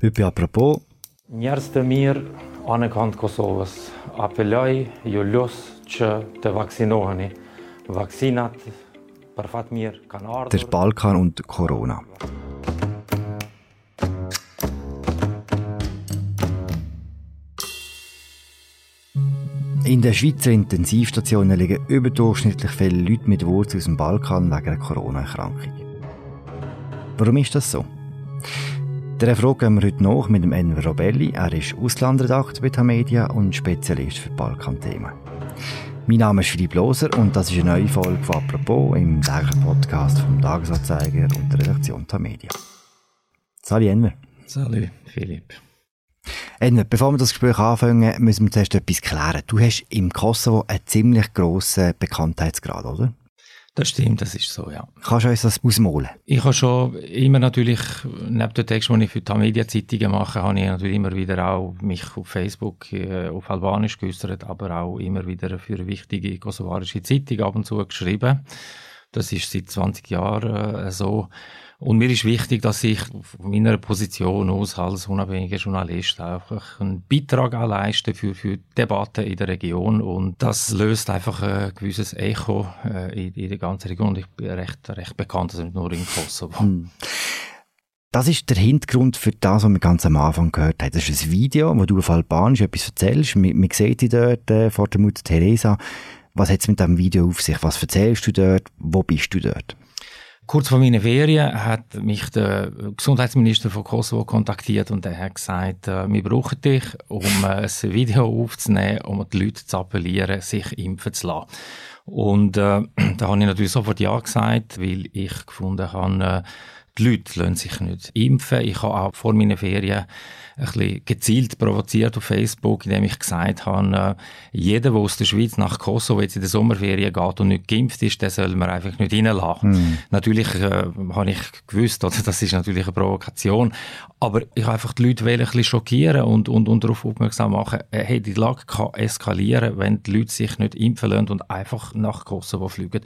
Heute apropos. Njerëzit e mirë anë Kosovës apeloj ju los që të vaksinoheni. Vaksinat për fat mirë kanë ardhur. Der Balkan und Corona. In den Schweizer Intensivstationen liegen überdurchschnittlich viele Leute mit Wurzeln aus dem Balkan wegen einer Corona-Erkrankung. Warum ist das so? Der Frage gehen wir heute nach mit dem Enver Robelli. Er ist Auslandredakteur bei Tamedia und Spezialist für Balkan-Themen. Mein Name ist Philipp Loser und das ist eine neue Folge von «Apropos» im täglichen Podcast vom Tagesanzeiger und der Redaktion Tamedia. Salut Enver. Salut Philipp. Enver, bevor wir das Gespräch anfangen, müssen wir zuerst etwas klären. Du hast im Kosovo einen ziemlich grossen Bekanntheitsgrad, oder? Das stimmt, das ist so, ja. Kannst du uns das ausmalen? Ich habe schon immer natürlich, neben den Texten, die ich für die Media-Zeitungen mache, habe ich natürlich immer wieder auch mich auf Facebook äh, auf Albanisch geäußert, aber auch immer wieder für eine wichtige kosovarische Zeitung ab und zu geschrieben. Das ist seit 20 Jahren äh, so. Und mir ist wichtig, dass ich von meiner Position aus als unabhängiger Journalist einfach einen Beitrag leiste für, für Debatten in der Region. Und das löst einfach ein gewisses Echo äh, in, in der ganzen Region. Und ich bin recht, recht bekannt, also nicht nur in Kosovo. Hm. Das ist der Hintergrund für das, was wir ganz am Anfang gehört haben. Das ist ein Video, wo du auf Albanisch etwas erzählst. Man, man sieht dich dort äh, vor der Mutter Teresa. Was hat es mit diesem Video auf sich? Was erzählst du dort? Wo bist du dort? Kurz vor meinen Ferien hat mich der Gesundheitsminister von Kosovo kontaktiert und er hat gesagt, äh, wir brauchen dich, um äh, ein Video aufzunehmen, um die Leute zu appellieren, sich impfen zu lassen. Und äh, da habe ich natürlich sofort Ja gesagt, weil ich gefunden habe, äh, die Leute lassen sich nicht impfen. Ich habe auch vor meinen Ferien ein bisschen gezielt provoziert auf Facebook, indem ich gesagt habe, äh, jeder, der aus der Schweiz nach Kosovo jetzt in der Sommerferien geht und nicht geimpft ist, den soll man einfach nicht reinlassen. Mm. Natürlich äh, habe ich gewusst, oder, das ist natürlich eine Provokation, aber ich habe einfach die Leute ein bisschen schockieren und, und, und darauf aufmerksam machen, äh, hey, die Lage kann eskalieren, wenn die Leute sich nicht impfen lassen und einfach nach Kosovo fliegen.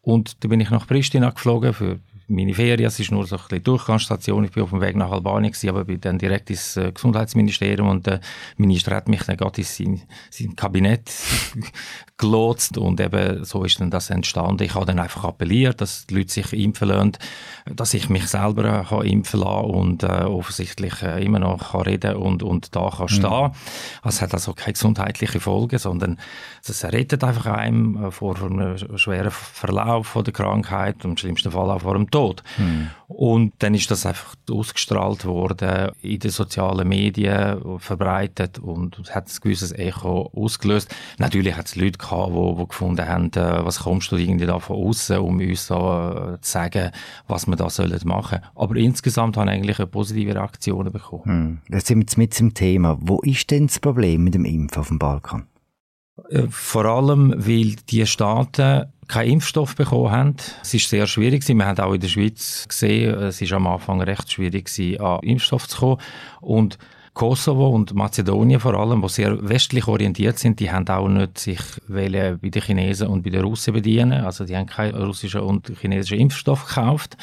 Und da bin ich nach Pristina geflogen für meine Ferien, es ist nur so ein bisschen Durchgangsstation. Ich bin auf dem Weg nach Albanien gewesen, aber bin dann direkt ins äh, Gesundheitsministerium und der Minister hat mich dann gerade in sein, sein Kabinett gelotst und eben so ist dann das entstanden. Ich habe dann einfach appelliert, dass die Leute sich impfen lassen, dass ich mich selber kann impfen lassen und äh, offensichtlich äh, immer noch kann reden und, und da kann mhm. stehen. Mhm. Es hat also keine gesundheitliche Folgen, sondern es rettet einfach einem äh, vor einem schweren Verlauf von der Krankheit und im schlimmsten Fall auch vor dem Tod. Mhm. Und dann ist das einfach ausgestrahlt worden, in den sozialen Medien verbreitet und hat ein gewisses Echo ausgelöst. Natürlich hat es Leute gehabt, die, die gefunden haben, äh, was kommst du irgendwie da von außen, um uns da äh, zu sagen, was wir da sollen machen. Aber insgesamt haben eigentlich eine positive Reaktionen bekommen. Hm. Jetzt sind wir mit zum Thema. Wo ist denn das Problem mit dem Impfen auf dem Balkan? Äh, vor allem, weil die Staaten keinen Impfstoff bekommen haben. Es ist sehr schwierig Wir haben auch in der Schweiz gesehen, es ist am Anfang recht schwierig an Impfstoff zu kommen. Und Kosovo und Mazedonien vor allem, die sehr westlich orientiert sind, die haben auch nicht sich bei den Chinesen und bei den Russen bedienen. Also die haben keinen russischen und chinesischen Impfstoff gekauft.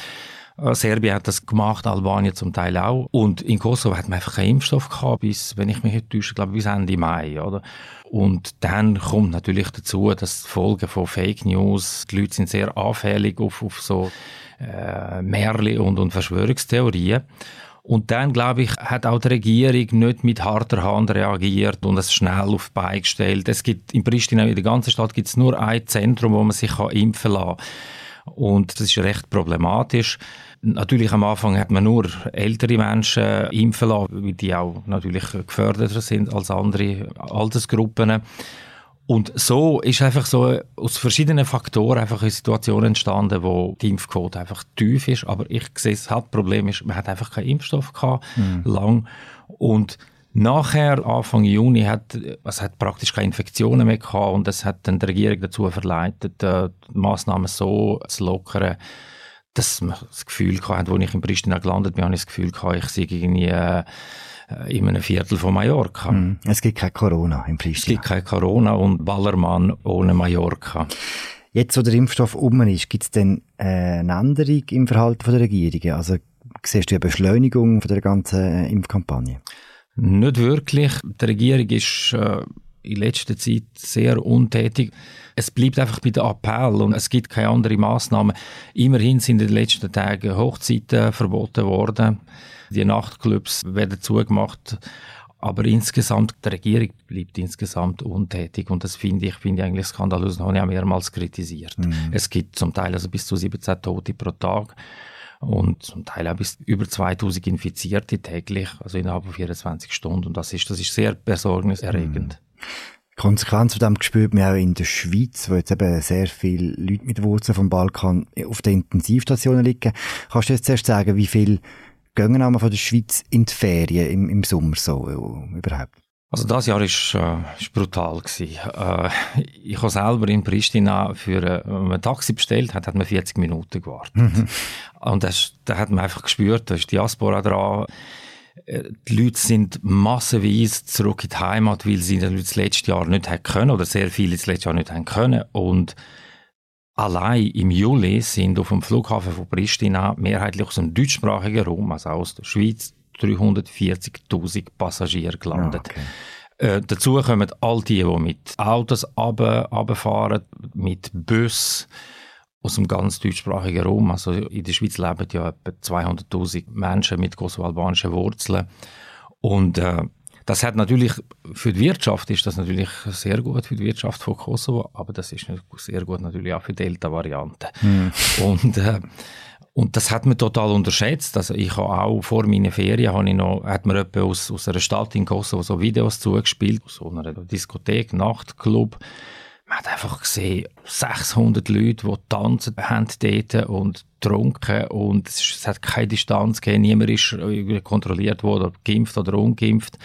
Äh, Serbien hat das gemacht, Albanien zum Teil auch. Und in Kosovo hat man einfach keinen Impfstoff gehabt, bis, wenn ich mich nicht täusche, glaube bis Ende Mai, oder? Und dann kommt natürlich dazu, dass die Folgen von Fake News, die Leute sind sehr anfällig auf, auf so äh, Märchen und, und Verschwörungstheorien. Und dann, glaube ich, hat auch die Regierung nicht mit harter Hand reagiert und es schnell auf die Beine gestellt. Es gibt in Pristina, in der ganzen Stadt, gibt es nur ein Zentrum, wo man sich kann impfen lassen kann. Und das ist recht problematisch. Natürlich am Anfang hat man nur ältere Menschen impfen lassen, weil die auch natürlich geförderter sind als andere Altersgruppen. Und so ist einfach so aus verschiedenen Faktoren einfach eine Situation entstanden, wo die Impfquote einfach tief ist. Aber ich sehe, das Hauptproblem ist, man hat einfach keinen Impfstoff gehabt, mhm. lang. Und Nachher, Anfang Juni, hat es hat praktisch keine Infektionen mehr gehabt und das hat dann die Regierung dazu verleitet, äh, die Massnahmen so zu lockern, dass man das Gefühl hatte, als ich in Pristina gelandet bin, habe ich das Gefühl gehabt, ich sei irgendwie äh, in einem Viertel von Mallorca. Mm, es gibt kein Corona in Pristina. Es gibt kein Corona und Ballermann ohne Mallorca. Jetzt, wo der Impfstoff um ist, gibt es denn äh, eine Änderung im Verhalten der Regierung? Also siehst du eine Beschleunigung von der ganzen Impfkampagne? Nicht wirklich. Die Regierung ist äh, in letzter Zeit sehr untätig. Es bleibt einfach bei dem Appell und es gibt keine anderen Massnahmen. Immerhin sind in den letzten Tagen Hochzeiten verboten worden. Die Nachtclubs werden zugemacht. Aber insgesamt, die Regierung bleibt insgesamt untätig und das finde ich, finde ich eigentlich skandalös. Das habe ich auch mehrmals kritisiert. Mhm. Es gibt zum Teil also bis zu 17 Tote pro Tag und zum Teil auch bis über 2000 Infizierte täglich, also innerhalb von 24 Stunden. Und das ist, das ist sehr besorgniserregend. Mhm. Konsequenz von dem spürt man auch in der Schweiz, wo jetzt eben sehr viele Leute mit Wurzeln vom Balkan auf den Intensivstationen liegen. Kannst du jetzt zuerst sagen, wie viele gehen einmal von der Schweiz in die Ferien im, im Sommer so äh, überhaupt? Also das Jahr ist, äh, ist brutal gewesen. Äh, ich habe selber in Pristina für äh, ein Taxi bestellt, hat, hat man 40 Minuten gewartet. Mhm. Und das, da hat man einfach gespürt, da ist Diaspora dran. Äh, die Leute sind massenweise zurück in die Heimat, weil sie das letzte Jahr nicht haben können oder sehr viele das letzte Jahr nicht haben können. Und Allein im Juli sind auf dem Flughafen von Pristina mehrheitlich aus dem deutschsprachigen Raum, also aus der Schweiz, 340.000 Passagiere gelandet. Ah, okay. Äh, dazu kommen all die, die mit Autos runterfahren, mit Bus aus dem ganz deutschsprachigen Raum. Also in der Schweiz leben ja etwa 200.000 Menschen mit kosovo-albanischen Wurzeln. Und äh, das hat natürlich, für die Wirtschaft ist das natürlich sehr gut für die Wirtschaft von Kosovo, aber das ist sehr gut natürlich auch für Delta-Varianten. Mhm. Und, äh, und das hat man total unterschätzt. Also ich habe auch vor meinen Ferien habe ich noch, hat mir jemand aus, aus einer Stadt in Kosovo so Videos zugespielt, so einer Diskothek, Nachtclub. Man hat einfach gesehen, 600 Leute, die tanzen haben und getrunken und es, hat keine Distanz gegeben, niemand ist kontrolliert worden, geimpft oder ungeimpft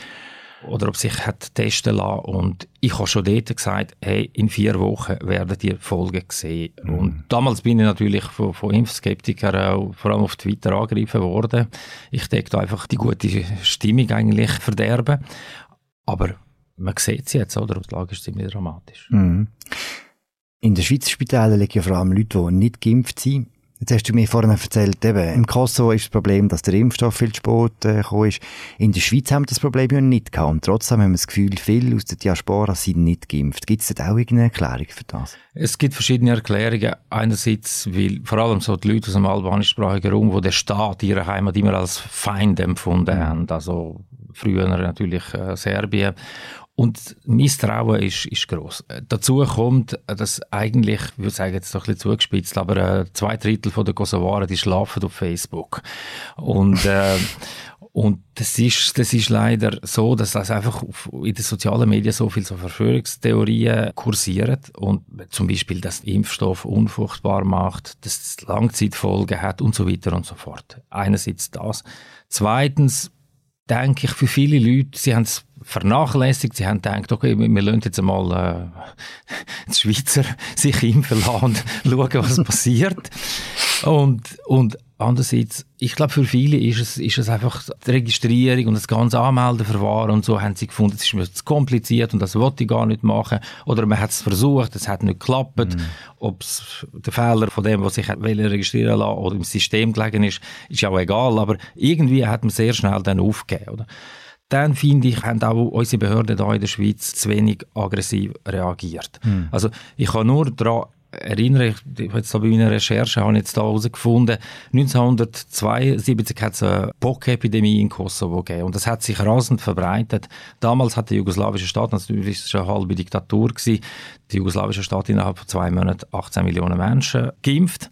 oder ob sich hat testen lassen. Und ich habe schon dort gesagt, hey, in vier Wochen werden die Folgen sehen. Mhm. Und damals bin ich natürlich von, von Impfskeptikern auch vor allem auf Twitter angegriffen worden. Ich denke einfach die gute Stimmung eigentlich verderben. Aber man sieht es jetzt, oder? Die Lage ist ziemlich dramatisch. Mhm. In den Schweizer Spitälern liegen ja vor allem Leute, die nicht geimpft sind. Jetzt hast du mir vorhin erzählt, eben, im Kosovo ist das Problem, dass der Impfstoff viel zu spät äh, gekommen ist. In der Schweiz haben wir das Problem ja nicht gehabt. Und trotzdem haben wir das Gefühl, viele aus der Diaspora sind nicht geimpft. Gibt es da auch irgendeine Erklärung für das? Es gibt verschiedene Erklärungen. Einerseits, weil vor allem so die Leute aus dem albanischsprachigen Raum, wo der Staat ihre Heimat immer als Feind empfunden mhm. haben. Also früher natürlich äh, Serbien. Und Misstrauen ist, ist gross. Äh, dazu kommt, dass eigentlich, ich würde sagen, jetzt doch ein bisschen zugespitzt, aber äh, zwei Drittel der Kosovaren, die schlafen auf Facebook. Und, äh, und das ist, das ist leider so, dass das einfach in den sozialen Medien so viel so Verschwörungstheorien kursieren und zum Beispiel, dass Impfstoff unfruchtbar macht, dass es Langzeitfolgen hat und so weiter und so fort. Einerseits das. Zweitens, denke ich, für viele Leute, sie haben es vernachlässigt. Sie haben gedacht, okay, wir lassen jetzt einmal äh, die Schweizer sich impfen lassen und schauen, was passiert. Und, und andererseits, ich glaube, für viele ist es, ist es einfach die Registrierung und das ganze Anmeldeverfahren und so haben sie gefunden, es ist mir zu kompliziert und das wollte ich gar nicht machen. Oder man hat es versucht, es hat nicht geklappt. Mhm. Ob es der Fehler von dem, was sich registrieren lassen oder im System gelegen ist, ist auch egal. Aber irgendwie hat man sehr schnell dann aufgegeben. Oder? dann finde ich, haben auch unsere Behörden hier in der Schweiz zu wenig aggressiv reagiert. Mhm. Also ich kann nur daran erinnern, ich, jetzt bei meiner Recherche habe ich jetzt da herausgefunden, 1972 hat es eine Pockepidemie in Kosovo gegeben und das hat sich rasend verbreitet. Damals hat der jugoslawische Staat, natürlich war eine halbe Diktatur, gewesen, die jugoslawische Staat innerhalb von zwei Monaten 18 Millionen Menschen geimpft.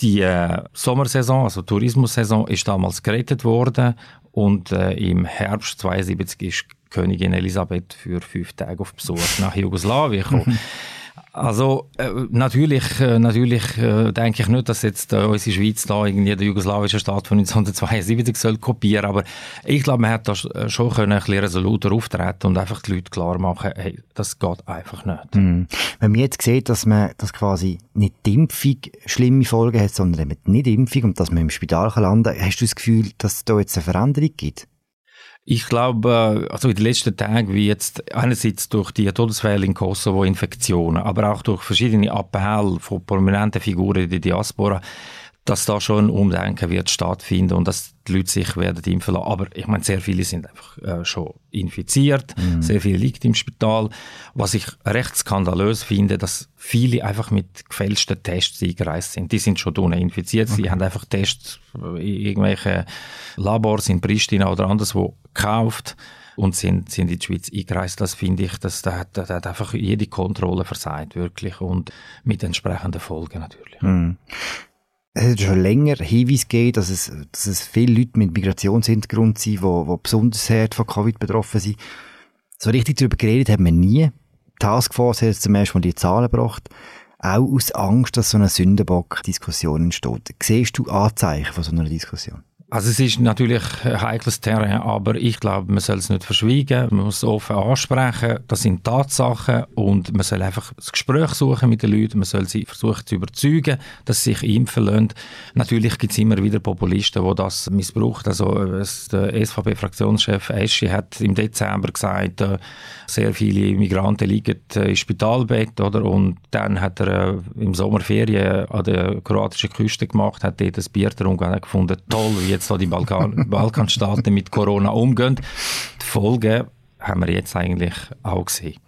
Die äh, Sommersaison, also Tourismussaison, ist damals gerettet worden und äh, im Herbst 72 ist Königin Elisabeth für fünf Tage auf Besuch nach Jugoslawien gekommen. Also äh, natürlich, äh, natürlich äh, denke ich nicht, dass jetzt äh, unsere Schweiz da irgendwie den jugoslawischen Staat von 1972 soll kopieren, aber ich glaube, man hat da äh, schon können ein bisschen resoluter auftreten und einfach die Leute klar machen, hey, das geht einfach nicht. Mhm. Wenn man jetzt sieht, dass man dass quasi nicht die Impfung schlimme Folgen hat, sondern eben nicht die Impfung und dass man im Spital landen kann, hast du das Gefühl, dass es da jetzt eine Veränderung gibt? Ich glaube, also in den letzten Tagen, wie jetzt einerseits durch die Todesfälle in Kosovo, Infektionen, aber auch durch verschiedene Appelle von prominenten Figuren in der Diaspora, dass da schon ein Umdenken wird stattfinden und dass die Leute sich werden impfen lassen. Aber ich meine, sehr viele sind einfach äh, schon infiziert, mhm. sehr viele liegen im Spital. Was ich recht skandalös finde, dass viele einfach mit gefälschten Tests eingereist sind. Die sind schon drinnen infiziert, okay. sie haben einfach Tests in irgendwelche Labors in Pristina oder anderswo gekauft und sind, sind in die Schweiz eingereist. Das finde ich, dass da hat, da hat einfach jede Kontrolle versagt, wirklich, und mit entsprechenden Folgen natürlich. Mhm es hat schon länger Hinweise gegeben, dass es, dass es viele Leute mit Migrationshintergrund sind, die, die besonders hart von Covid betroffen sind. So richtig darüber geredet haben wir nie. Die Taskforce hat zum ersten Mal die Zahlen gebracht. Auch aus Angst, dass so eine Sündenbock-Diskussion entsteht. Siehst du Anzeichen von so einer Diskussion? Also es ist natürlich ein heikles Terrain, aber ich glaube, man soll es nicht verschweigen, man muss es offen ansprechen, das sind Tatsachen und man soll einfach das Gespräch suchen mit den Leuten, man soll sie versuchen zu überzeugen, dass sie sich impfen lassen. Natürlich gibt es immer wieder Populisten, die das missbrauchen. Also der SVP-Fraktionschef Eschi hat im Dezember gesagt, äh, sehr viele Migranten liegen äh, im Spitalbett, oder? Und dann hat er äh, im Sommerferien an der kroatischen Küste gemacht, hat dort ein Bier getrunken und gefunden, toll, wie jetzt so die Balkan Balkanstaaten mit Corona umgehen. Die Folgen haben wir jetzt eigentlich auch gesehen.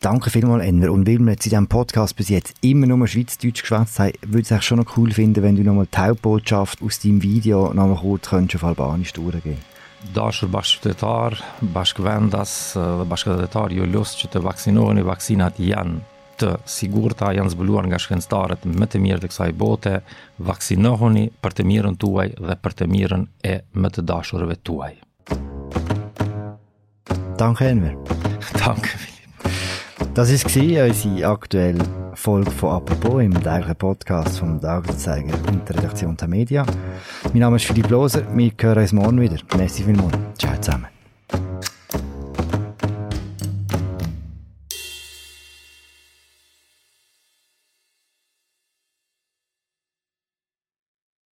Danke vielmals, Enver. Und weil wir jetzt in diesem Podcast bis jetzt immer nur Schweizerdeutsch geschwätzt haben, würde ich es schon noch cool finden, wenn du nochmal die Hauptbotschaft aus deinem Video nochmal kurz könntest auf Albanisch durchgehen Dashur bashkëtetar, bashkëvendas, bashkëtetar ju lusë që të vaksinoheni, vaksinat janë të sigurta janë zbuluar nga shkencëtarët më të mirë të kësaj bote, vaksinohuni për të mirën tuaj dhe për të mirën e më të dashurëve tuaj. Danke, Enver. Danke, Philipp. Das war unsere aktuelle Folge von «Apropos» im täglichen Podcast vom Tagesanzeiger und der Redaktion der Media. Mein Name ist Philipp Loser, wir hören uns morgen wieder. Merci vielmals. Ciao zusammen.